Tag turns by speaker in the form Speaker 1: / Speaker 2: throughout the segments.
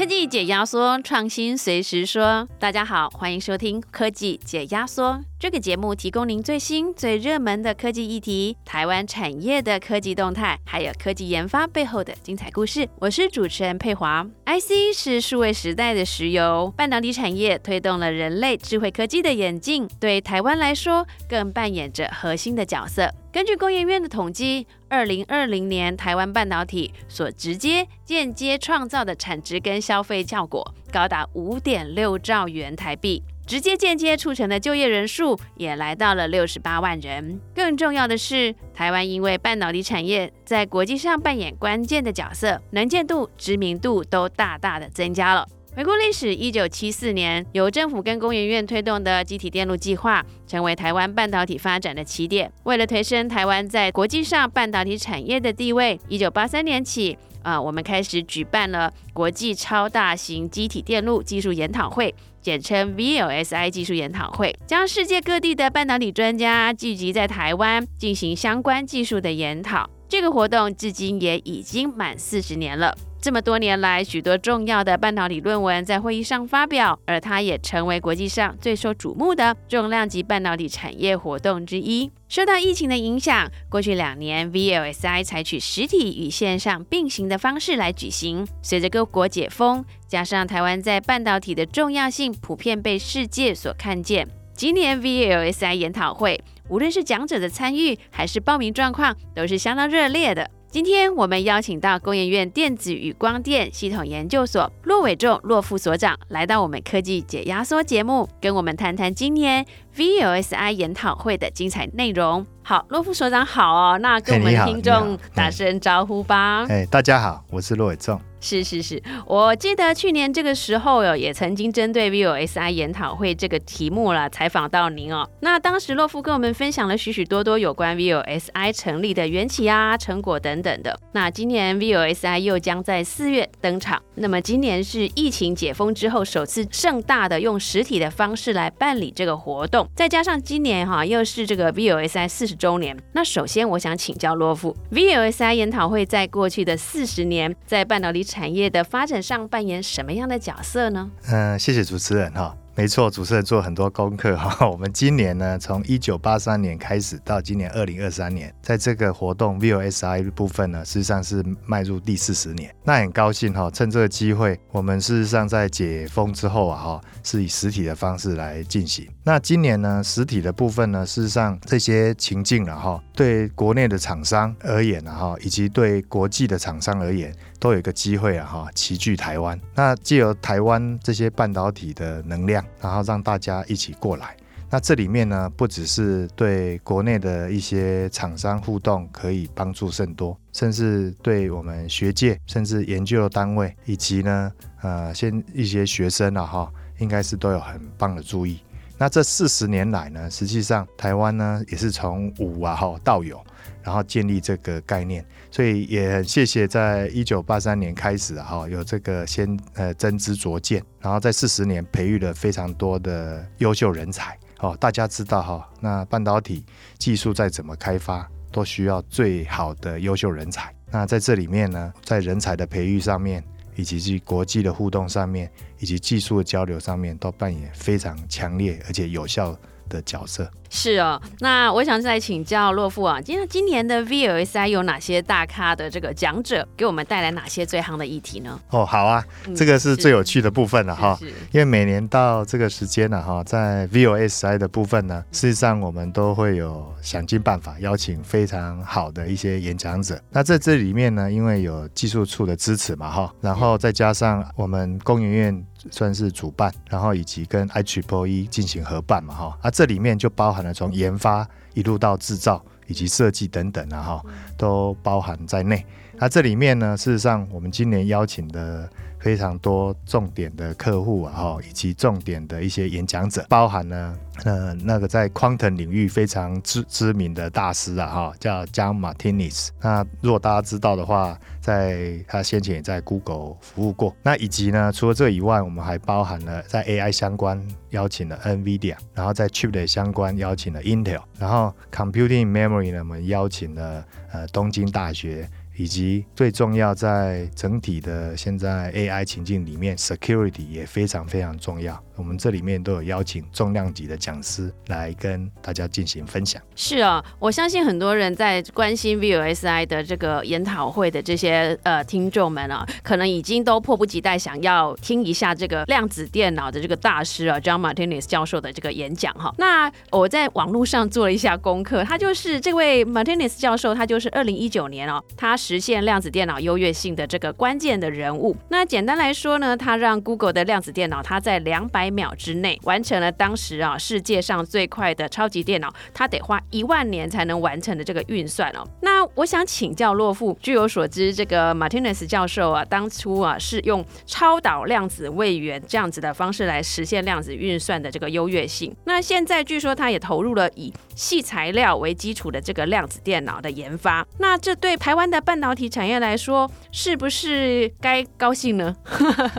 Speaker 1: 科技解压缩，创新随时说。大家好，欢迎收听科技解压缩。这个节目提供您最新、最热门的科技议题、台湾产业的科技动态，还有科技研发背后的精彩故事。我是主持人佩华。IC 是数位时代的石油，半导体产业推动了人类智慧科技的演进，对台湾来说更扮演着核心的角色。根据工研院的统计，二零二零年台湾半导体所直接、间接创造的产值跟消费效果高达五点六兆元台币，直接、间接促成的就业人数也来到了六十八万人。更重要的是，台湾因为半导体产业在国际上扮演关键的角色，能见度、知名度都大大的增加了。回顾历史，一九七四年由政府跟工研院推动的机体电路计划，成为台湾半导体发展的起点。为了提升台湾在国际上半导体产业的地位，一九八三年起，啊，我们开始举办了国际超大型机体电路技术研讨会，简称 VLSI 技术研讨会，将世界各地的半导体专家聚集在台湾，进行相关技术的研讨。这个活动至今也已经满四十年了。这么多年来，许多重要的半导体论文在会议上发表，而它也成为国际上最受瞩目的重量级半导体产业活动之一。受到疫情的影响，过去两年 VLSI 采取实体与线上并行的方式来举行。随着各国解封，加上台湾在半导体的重要性普遍被世界所看见，今年 VLSI 研讨会，无论是讲者的参与还是报名状况，都是相当热烈的。今天我们邀请到工研院电子与光电系统研究所骆伟仲骆副所长来到我们科技解压缩节目，跟我们谈谈今年 VLSI 研讨会的精彩内容。好，洛夫所长好哦，那跟我们听众打声招呼吧。
Speaker 2: 哎，大家好，我是洛伟仲。
Speaker 1: 是是是，我记得去年这个时候有也曾经针对 VOSI 研讨会这个题目了采访到您哦。那当时洛夫跟我们分享了许许多多有关 VOSI 成立的缘起啊、成果等等的。那今年 VOSI 又将在四月登场。那么今年是疫情解封之后首次盛大的用实体的方式来办理这个活动，再加上今年哈又是这个 VOSI 四十周年。那首先我想请教洛夫，VOSI 研讨会在过去的四十年在半导体产业的发展上扮演什么样的角色呢？
Speaker 2: 嗯，谢谢主持人哈。没错，主持人做很多功课哈。我们今年呢，从一九八三年开始到今年二零二三年，在这个活动 VOSI 部分呢，事实上是迈入第四十年。那很高兴哈，趁这个机会，我们事实上在解封之后啊哈，是以实体的方式来进行。那今年呢，实体的部分呢，事实上这些情境了哈，对国内的厂商而言啊哈，以及对国际的厂商而言。都有一个机会啊哈，齐聚台湾。那借由台湾这些半导体的能量，然后让大家一起过来。那这里面呢，不只是对国内的一些厂商互动可以帮助甚多，甚至对我们学界，甚至研究单位，以及呢，呃，先一些学生啊哈，应该是都有很棒的注意。那这四十年来呢，实际上台湾呢也是从无啊哈到有。然后建立这个概念，所以也很谢谢，在一九八三年开始哈，有这个先呃真知灼见，然后在四十年培育了非常多的优秀人才哦。大家知道哈，那半导体技术再怎么开发，都需要最好的优秀人才。那在这里面呢，在人才的培育上面，以及去国际的互动上面，以及技术的交流上面，都扮演非常强烈而且有效的角色。
Speaker 1: 是哦，那我想再请教洛夫啊，今今年的 VLSI 有哪些大咖的这个讲者给我们带来哪些最夯的议题呢？
Speaker 2: 哦，好啊，这个是最有趣的部分了哈，因为每年到这个时间呢哈，在 VLSI 的部分呢，事实上我们都会有想尽办法邀请非常好的一些演讲者。那在这里面呢，因为有技术处的支持嘛哈，然后再加上我们工研院算是主办，然后以及跟 HBOE 进行合办嘛哈，啊，这里面就包含了。从研发一路到制造以及设计等等啊，哈，都包含在内。那这里面呢，事实上我们今年邀请的。非常多重点的客户啊，哈，以及重点的一些演讲者，包含呢，呃，那个在 quantum 领域非常知知名的大师啊，哈，叫 John Martinez。那如果大家知道的话，在他先前也在 Google 服务过。那以及呢，除了这以外，我们还包含了在 AI 相关邀请了 NVIDIA，然后在 Chip 的相关邀请了 Intel，然后 Computing Memory 呢，我们邀请了呃东京大学。以及最重要在整体的现在 AI 情境里面，security 也非常非常重要。我们这里面都有邀请重量级的讲师来跟大家进行分享。
Speaker 1: 是啊，我相信很多人在关心 VLSI 的这个研讨会的这些呃听众们啊，可能已经都迫不及待想要听一下这个量子电脑的这个大师啊，John Martinez 教授的这个演讲哈。那我在网络上做了一下功课，他就是这位 Martinez 教授，他就是二零一九年哦，他实现量子电脑优越性的这个关键的人物。那简单来说呢，他让 Google 的量子电脑，它在两百秒之内完成了当时啊世界上最快的超级电脑，它得花一万年才能完成的这个运算哦。那我想请教洛夫，据我所知，这个 Martinez 教授啊，当初啊是用超导量子位元这样子的方式来实现量子运算的这个优越性。那现在据说他也投入了以细材料为基础的这个量子电脑的研发。那这对台湾的半导体产业来说，是不是该高兴呢？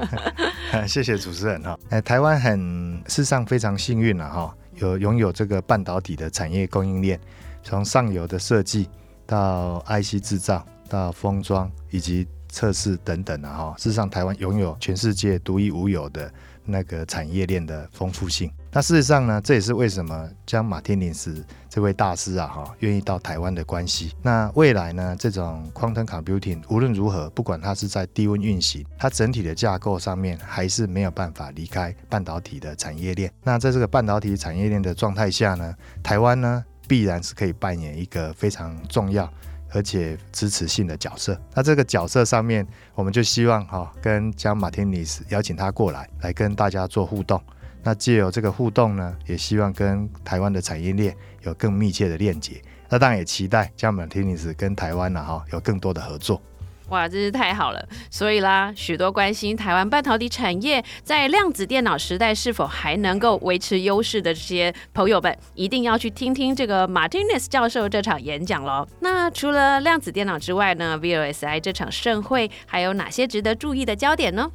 Speaker 2: 谢谢主持人哈。哎，台湾很事实上非常幸运了哈，有拥有这个半导体的产业供应链，从上游的设计到 IC 制造，到封装以及测试等等啊哈。事实上，台湾拥有全世界独一无二的那个产业链的丰富性。那事实上呢，这也是为什么将马天尼斯这位大师啊哈愿意到台湾的关系。那未来呢，这种 quantum computing 无论如何，不管它是在低温运行，它整体的架构上面还是没有办法离开半导体的产业链。那在这个半导体产业链的状态下呢，台湾呢必然是可以扮演一个非常重要而且支持性的角色。那这个角色上面，我们就希望哈跟将马天尼斯邀请他过来，来跟大家做互动。那借由这个互动呢，也希望跟台湾的产业链有更密切的链接。那当然也期待加马天尼斯跟台湾呢哈有更多的合作。
Speaker 1: 哇，真是太好了！所以啦，许多关心台湾半导体产业在量子电脑时代是否还能够维持优势的这些朋友们，一定要去听听这个 Martinez 教授这场演讲喽。那除了量子电脑之外呢，VLSI 这场盛会还有哪些值得注意的焦点呢？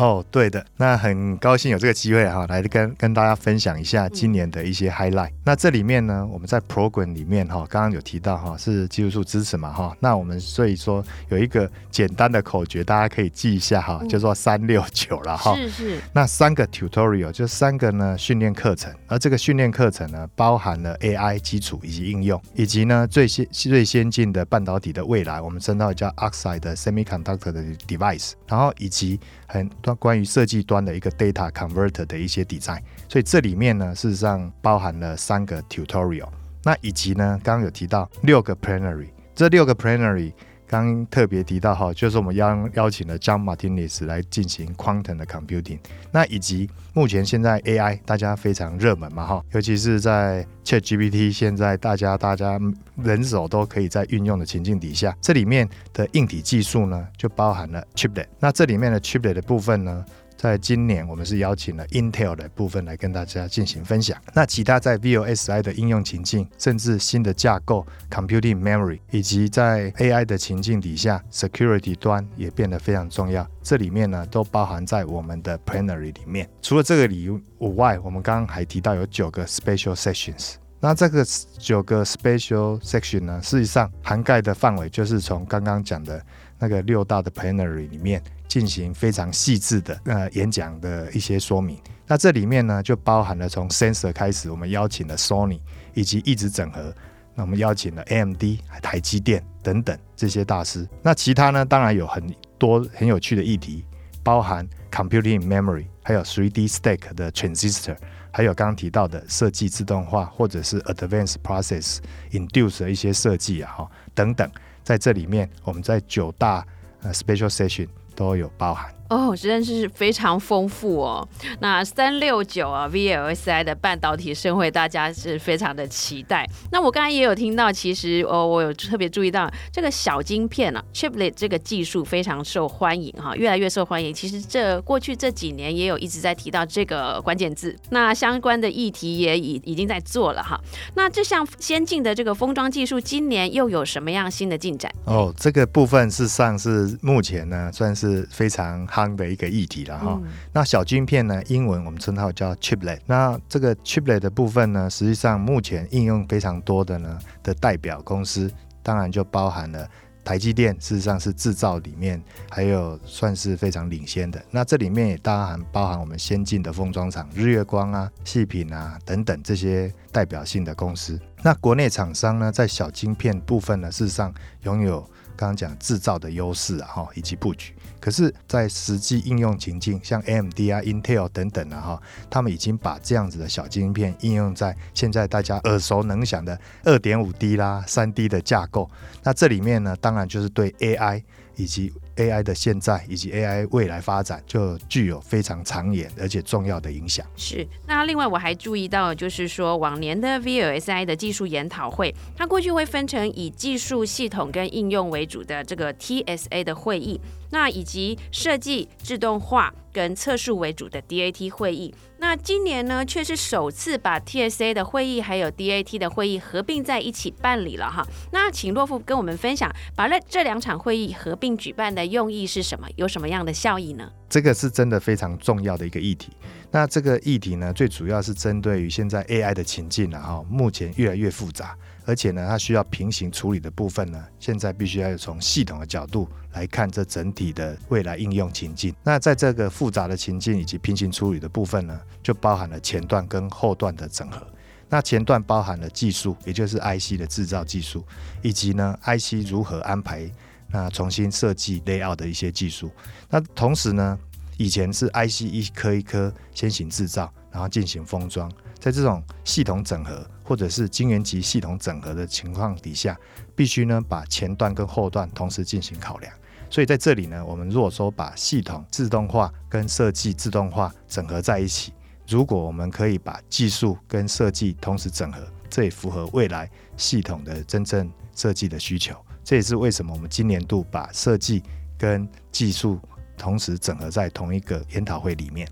Speaker 2: 哦，对的，那很高兴有这个机会哈，来跟跟大家分享一下今年的一些 highlight。那这里面呢，我们在 program 里面哈，刚刚有提到哈，是技术数支持嘛哈，那我们所以说有一个简单的口诀，大家可以记一下哈，叫做三六九了哈。
Speaker 1: 是是。
Speaker 2: 那三个 tutorial 就三个呢训练课程，而这个训练课程呢，包含了 AI 基础以及应用，以及呢最先最先进的半导体的未来，我们称到叫 oxide 的 semiconductor 的 device，然后以及很多关于设计端的一个 data converter 的一些 design。所以这里面呢，事实上包含了三个 tutorial，那以及呢，刚刚有提到六个 plenary，这六个 plenary。刚特别提到哈，就是我们邀邀请了 John Martinez 来进行 quantum 的 computing，那以及目前现在 AI 大家非常热门嘛哈，尤其是在 ChatGPT 现在大家大家人手都可以在运用的情境底下，这里面的硬体技术呢就包含了 chiplet，那这里面的 chiplet 的部分呢。在今年，我们是邀请了 Intel 的部分来跟大家进行分享。那其他在 VOSI 的应用情境，甚至新的架构 Computing Memory，以及在 AI 的情境底下，Security 端也变得非常重要。这里面呢，都包含在我们的 Plenary 里面。除了这个理由外，我们刚刚还提到有九个 Special Sessions。那这个九个 Special Section 呢，事实上涵盖的范围就是从刚刚讲的那个六大的 Plenary 里面。进行非常细致的呃演讲的一些说明，那这里面呢就包含了从 sensor 开始，我们邀请了 Sony 以及一直整合，那我们邀请了 AMD、台积电等等这些大师。那其他呢，当然有很多很有趣的议题，包含 computing memory，还有 3D stack 的 transistor，还有刚刚提到的设计自动化或者是 advanced process induce 的一些设计啊哈等等，在这里面我们在九大呃 special session。都有包含。
Speaker 1: 哦，真的是非常丰富哦。那三六九啊，VLSI 的半导体盛会，大家是非常的期待。那我刚才也有听到，其实哦，我有特别注意到这个小晶片啊，Chiplet 这个技术非常受欢迎哈，越来越受欢迎。其实这过去这几年也有一直在提到这个关键字，那相关的议题也已已经在做了哈。那这项先进的这个封装技术，今年又有什么样新的进展？
Speaker 2: 哦，这个部分事实上是目前呢，算是非常好。的一个议题了哈，那小晶片呢？英文我们称它叫 chiplet。那这个 chiplet 的部分呢，实际上目前应用非常多的呢的代表公司，当然就包含了台积电事实上是制造里面还有算是非常领先的。那这里面也当然包含我们先进的封装厂，日月光啊、细品啊等等这些代表性的公司。那国内厂商呢，在小晶片部分呢，事实上拥有刚刚讲制造的优势啊，哈，以及布局。可是，在实际应用情境，像 AMD 啊、Intel 等等的哈，他们已经把这样子的小晶片应用在现在大家耳熟能详的二点五 D 啦、三 D 的架构。那这里面呢，当然就是对 AI 以及 AI 的现在以及 AI 未来发展，就具有非常长远而且重要的影响。
Speaker 1: 是。那另外我还注意到，就是说往年的 VLSI 的技术研讨会，它过去会分成以技术系统跟应用为主的这个 TSA 的会议。那以及设计、自动化跟测试为主的 DAT 会议，那今年呢却是首次把 TSA 的会议还有 DAT 的会议合并在一起办理了哈。那请洛夫跟我们分享，把这这两场会议合并举办的用意是什么？有什么样的效益呢？
Speaker 2: 这个是真的非常重要的一个议题。那这个议题呢，最主要是针对于现在 AI 的情境了哈，目前越来越复杂。而且呢，它需要平行处理的部分呢，现在必须要从系统的角度来看这整体的未来应用情境。那在这个复杂的情境以及平行处理的部分呢，就包含了前段跟后段的整合。那前段包含了技术，也就是 IC 的制造技术，以及呢 IC 如何安排、那重新设计 layout 的一些技术。那同时呢，以前是 IC 一颗一颗先行制造，然后进行封装。在这种系统整合或者是晶圆级系统整合的情况底下，必须呢把前段跟后段同时进行考量。所以在这里呢，我们如果说把系统自动化跟设计自动化整合在一起，如果我们可以把技术跟设计同时整合，这也符合未来系统的真正设计的需求。这也是为什么我们今年度把设计跟技术同时整合在同一个研讨会里面。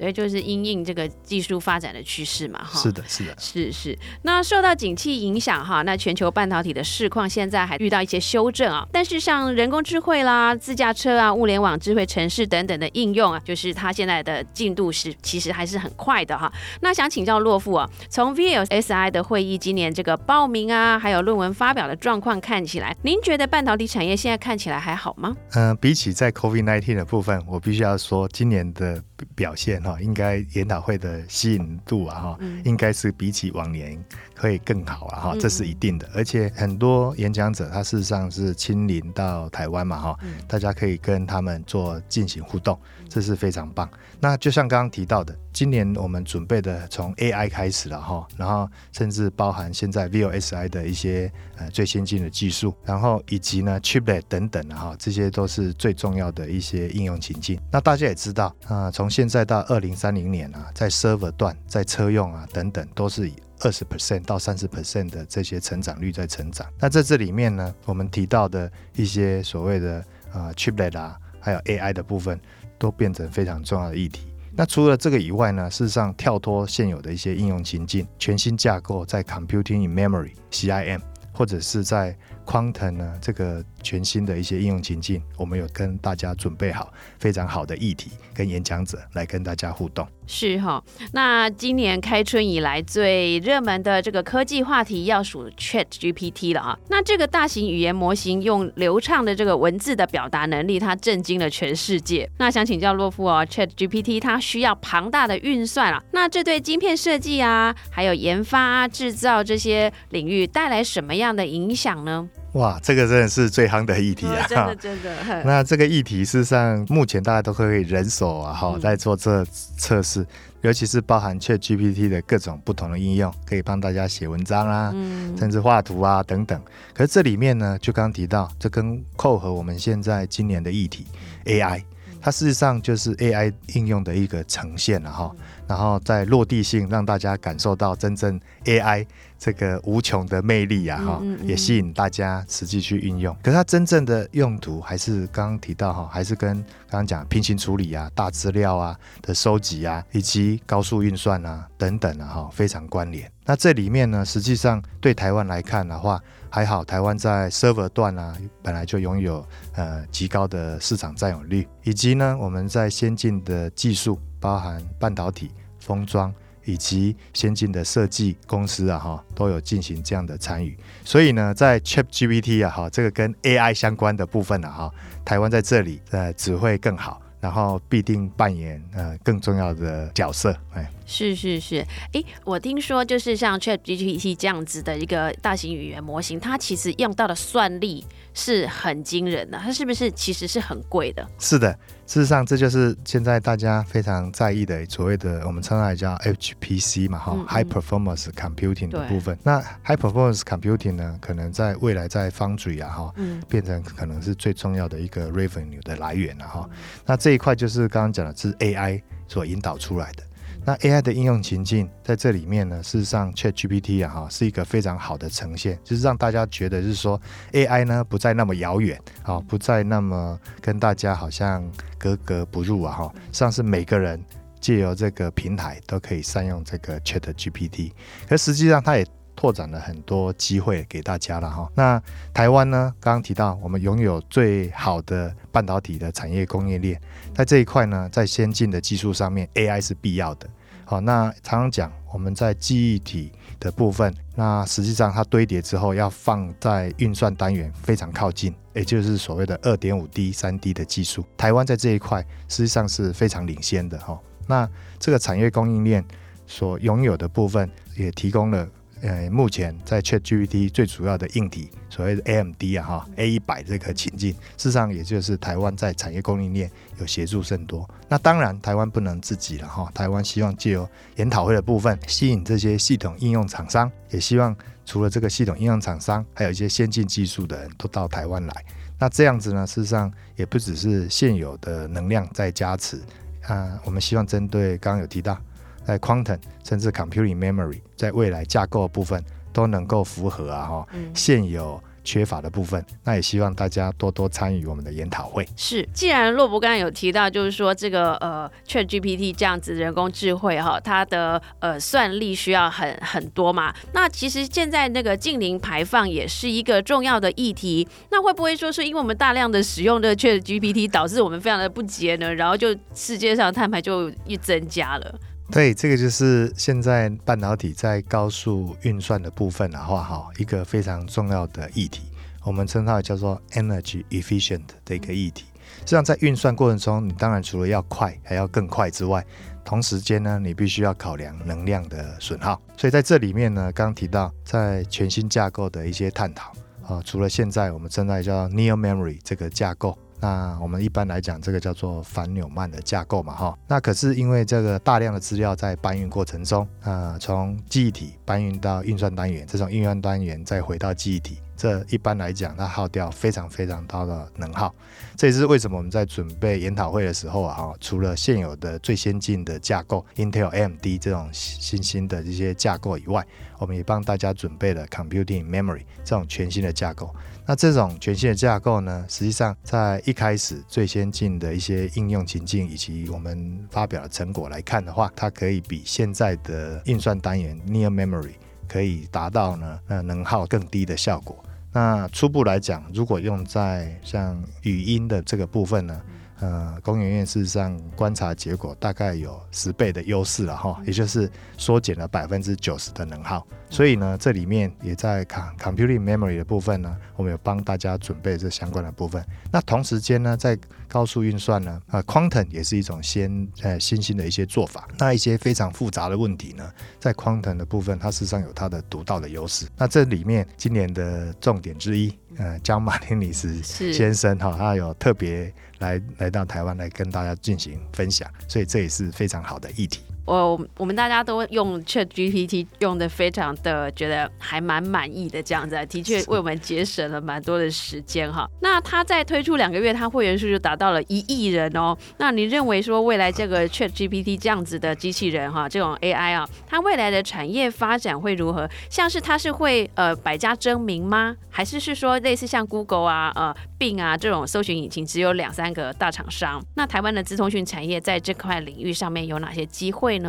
Speaker 1: 对，就是因应这个技术发展的趋势嘛，哈。
Speaker 2: 是的，是的，
Speaker 1: 是是。那受到景气影响哈，那全球半导体的市况现在还遇到一些修正啊。但是像人工智慧啦、自驾车啊、物联网、智慧城市等等的应用啊，就是它现在的进度是其实还是很快的哈。那想请教洛夫啊，从 VLSI 的会议今年这个报名啊，还有论文发表的状况看起来，您觉得半导体产业现在看起来还好吗？
Speaker 2: 嗯，比起在 COVID-19 的部分，我必须要说今年的表现哈。应该研讨会的吸引度啊，哈，应该是比起往年会更好了哈，这是一定的。而且很多演讲者他事实上是亲临到台湾嘛，哈，大家可以跟他们做进行互动，这是非常棒。那就像刚刚提到的，今年我们准备的从 AI 开始了哈，然后甚至包含现在 VOSI 的一些呃最先进的技术，然后以及呢 Chiplet 等等哈，这些都是最重要的一些应用情境。那大家也知道啊，从现在到二零三零年啊，在 Server 段、在车用啊等等，都是以二十 percent 到三十 percent 的这些成长率在成长。那在这里面呢，我们提到的一些所谓的啊 Chiplet 啊，还有 AI 的部分。都变成非常重要的议题。那除了这个以外呢，事实上跳脱现有的一些应用情境，全新架构在 Computing in Memory（CIM） 或者是在 Quantum 呢这个全新的一些应用情境，我们有跟大家准备好非常好的议题跟演讲者来跟大家互动。
Speaker 1: 是哈，那今年开春以来最热门的这个科技话题要数 Chat GPT 了啊。那这个大型语言模型用流畅的这个文字的表达能力，它震惊了全世界。那想请教洛夫哦，Chat GPT 它需要庞大的运算啊，那这对晶片设计啊，还有研发、制造这些领域带来什么样的影响呢？
Speaker 2: 哇，这个真的是最夯的议题啊！
Speaker 1: 真的真的。
Speaker 2: 那这个议题事实上，目前大家都可以人手啊，哈，在做这测试，尤其是包含 Chat GPT 的各种不同的应用，可以帮大家写文章啊，甚至画图啊等等。可是这里面呢，就刚刚提到，这跟扣合我们现在今年的议题 AI，它事实上就是 AI 应用的一个呈现了哈。然后在落地性，让大家感受到真正 AI。这个无穷的魅力呀，哈，也吸引大家实际去运用。可是它真正的用途，还是刚刚提到哈，还是跟刚刚讲平行处理啊、大资料啊的收集啊，以及高速运算啊等等啊，哈，非常关联。那这里面呢，实际上对台湾来看的话，还好，台湾在 server 段啊，本来就拥有呃极高的市场占有率，以及呢，我们在先进的技术，包含半导体、封装。以及先进的设计公司啊哈，都有进行这样的参与。所以呢，在 ChatGPT 啊哈，这个跟 AI 相关的部分呢哈，台湾在这里呃只会更好。然后必定扮演呃更重要的角色，哎，
Speaker 1: 是是是，哎，我听说就是像 ChatGPT 这样子的一个大型语言模型，它其实用到的算力是很惊人的，它是不是其实是很贵的？
Speaker 2: 是的。事实上，这就是现在大家非常在意的所谓的我们称它叫 HPC 嘛，哈，High Performance Computing 的部分。那 High Performance Computing 呢，可能在未来在 Foundry 啊，哈，变成可能是最重要的一个 Revenue 的来源了，哈。那这这一块就是刚刚讲的是 AI 所引导出来的。那 AI 的应用情境在这里面呢，事实上 ChatGPT 啊哈是一个非常好的呈现，就是让大家觉得就是说 AI 呢不再那么遥远啊，不再那么跟大家好像格格不入啊哈，实际上是每个人借由这个平台都可以善用这个 ChatGPT，可实际上它也拓展了很多机会给大家了哈。那台湾呢，刚刚提到我们拥有最好的半导体的产业供应链。在这一块呢，在先进的技术上面，AI 是必要的。好，那常常讲我们在记忆体的部分，那实际上它堆叠之后要放在运算单元非常靠近，也就是所谓的二点五 D、三 D 的技术。台湾在这一块实际上是非常领先的哈。那这个产业供应链所拥有的部分，也提供了。呃，目前在 ChatGPT 最主要的硬体，所谓的 AMD 啊哈 A 一百这个情境，事实上也就是台湾在产业供应链有协助甚多。那当然，台湾不能自己了哈，台湾希望借由研讨会的部分，吸引这些系统应用厂商，也希望除了这个系统应用厂商，还有一些先进技术的人都到台湾来。那这样子呢，事实上也不只是现有的能量在加持啊，我们希望针对刚刚有提到。在 quantum 甚至 computing memory，在未来架构的部分都能够符合啊哈，现有缺乏的部分，那也希望大家多多参与我们的研讨会。
Speaker 1: 是，既然洛博刚刚有提到，就是说这个呃 Chat GPT 这样子人工智慧哈，它的呃算力需要很很多嘛，那其实现在那个近零排放也是一个重要的议题，那会不会说是因为我们大量的使用的 Chat GPT 导致我们非常的不节呢？然后就世界上碳排就一增加了？
Speaker 2: 对，这个就是现在半导体在高速运算的部分的话，哈，一个非常重要的议题，我们称它叫做 energy efficient 的一个议题。实际上，在运算过程中，你当然除了要快，还要更快之外，同时间呢，你必须要考量能量的损耗。所以在这里面呢，刚提到在全新架构的一些探讨啊，除了现在我们正在叫 Neo Memory 这个架构。那我们一般来讲，这个叫做反纽曼的架构嘛，哈。那可是因为这个大量的资料在搬运过程中，呃，从记忆体搬运到运算单元，再从运算单元再回到记忆体，这一般来讲，它耗掉非常非常高的能耗。这也是为什么我们在准备研讨会的时候啊，除了现有的最先进的架构，Intel AMD 这种新兴的这些架构以外，我们也帮大家准备了 Computing Memory 这种全新的架构。那这种全新的架构呢，实际上在一开始最先进的一些应用情境以及我们发表的成果来看的话，它可以比现在的运算单元 Near Memory 可以达到呢，呃，能耗更低的效果。那初步来讲，如果用在像语音的这个部分呢？呃，工研院事实上观察结果大概有十倍的优势了哈，也就是缩减了百分之九十的能耗。所以呢，这里面也在 computing memory 的部分呢，我们有帮大家准备这相关的部分。那同时间呢，在高速运算呢，啊，quantum 也是一种先呃新兴的一些做法。那一些非常复杂的问题呢，在 quantum 的部分，它事实上有它的独到的优势。那这里面今年的重点之一，呃，江马丁尼斯先生哈，他有特别。来来到台湾来跟大家进行分享，所以这也是非常好的议题。
Speaker 1: 我我们大家都用 Chat GPT 用的非常的觉得还蛮满意的，这样子的确为我们节省了蛮多的时间哈。那它在推出两个月，它会员数就达到了一亿人哦。那你认为说未来这个 Chat GPT 这样子的机器人哈，这种 AI 啊，它未来的产业发展会如何？像是它是会呃百家争鸣吗？还是是说类似像 Google 啊、呃 Bing 啊这种搜寻引擎只有两三个大厂商？那台湾的资通讯产业在这块领域上面有哪些机会？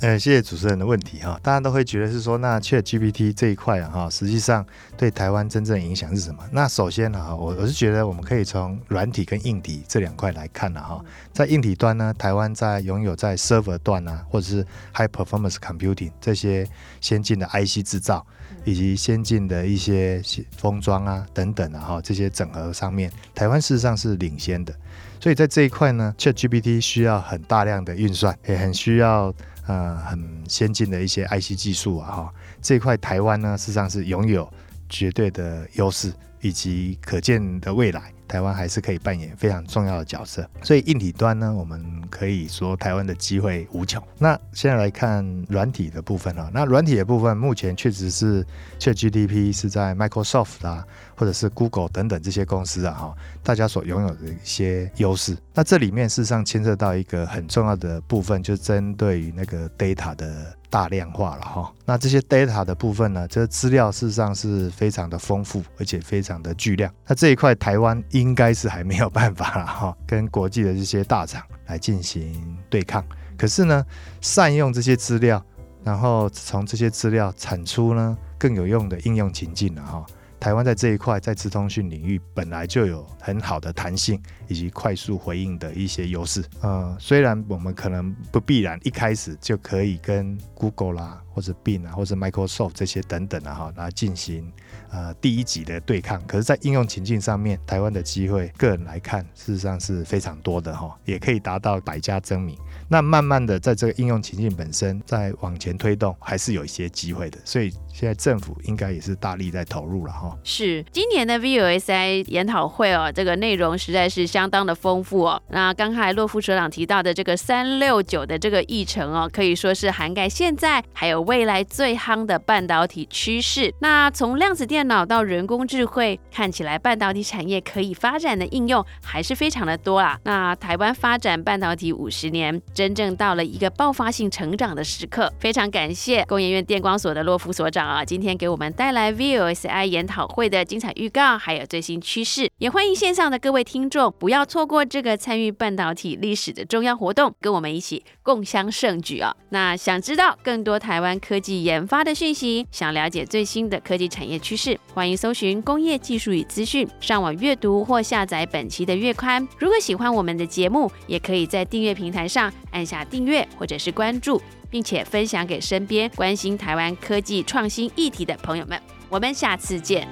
Speaker 2: 呃，谢谢主持人的问题哈，大家都会觉得是说，那 Chat GPT 这一块啊哈，实际上对台湾真正影响是什么？那首先哈，我我是觉得我们可以从软体跟硬体这两块来看了哈。在硬体端呢，台湾在拥有在 server 端啊，或者是 high performance computing 这些先进的 IC 制造，以及先进的一些封装啊等等啊哈，这些整合上面，台湾事实上是领先的。所以在这一块呢，Chat GPT 需要很大量的运算，也很需要。呃，很先进的一些 IC 技术啊，哈，这一块台湾呢，事实上是拥有绝对的优势，以及可见的未来。台湾还是可以扮演非常重要的角色，所以硬体端呢，我们可以说台湾的机会无穷。那现在来看软体的部分啊，那软体的部分目前确实是 ChatGPT 是在 Microsoft 啊，或者是 Google 等等这些公司啊，哈，大家所拥有的一些优势。那这里面事实上牵涉到一个很重要的部分，就是针对于那个 data 的。大量化了哈，那这些 data 的部分呢，这资料事实上是非常的丰富，而且非常的巨量。那这一块台湾应该是还没有办法了哈，跟国际的这些大厂来进行对抗。可是呢，善用这些资料，然后从这些资料产出呢更有用的应用情境了哈。台湾在这一块，在资通讯领域本来就有很好的弹性以及快速回应的一些优势。呃，虽然我们可能不必然一开始就可以跟 Google 啦，或者 Bing 啊，或者 Microsoft 这些等等啊哈来进行呃第一级的对抗，可是，在应用情境上面，台湾的机会，个人来看，事实上是非常多的哈，也可以达到百家争鸣。那慢慢的，在这个应用情境本身在往前推动，还是有一些机会的。所以现在政府应该也是大力在投入了哈。
Speaker 1: 是今年的 VUSI 研讨会哦，这个内容实在是相当的丰富哦。那刚才洛夫所长提到的这个三六九的这个议程哦，可以说是涵盖现在还有未来最夯的半导体趋势。那从量子电脑到人工智慧，看起来半导体产业可以发展的应用还是非常的多啊。那台湾发展半导体五十年。真正到了一个爆发性成长的时刻，非常感谢工研院电光所的洛夫所长啊，今天给我们带来 VOSI 研讨会的精彩预告，还有最新趋势。也欢迎线上的各位听众不要错过这个参与半导体历史的重要活动，跟我们一起共襄盛举啊！那想知道更多台湾湾科技研发的讯息，想了解最新的科技产业趋势，欢迎搜寻工业技术与资讯，上网阅读或下载本期的月刊。如果喜欢我们的节目，也可以在订阅平台上。按下订阅或者是关注，并且分享给身边关心台湾科技创新议题的朋友们。我们下次见。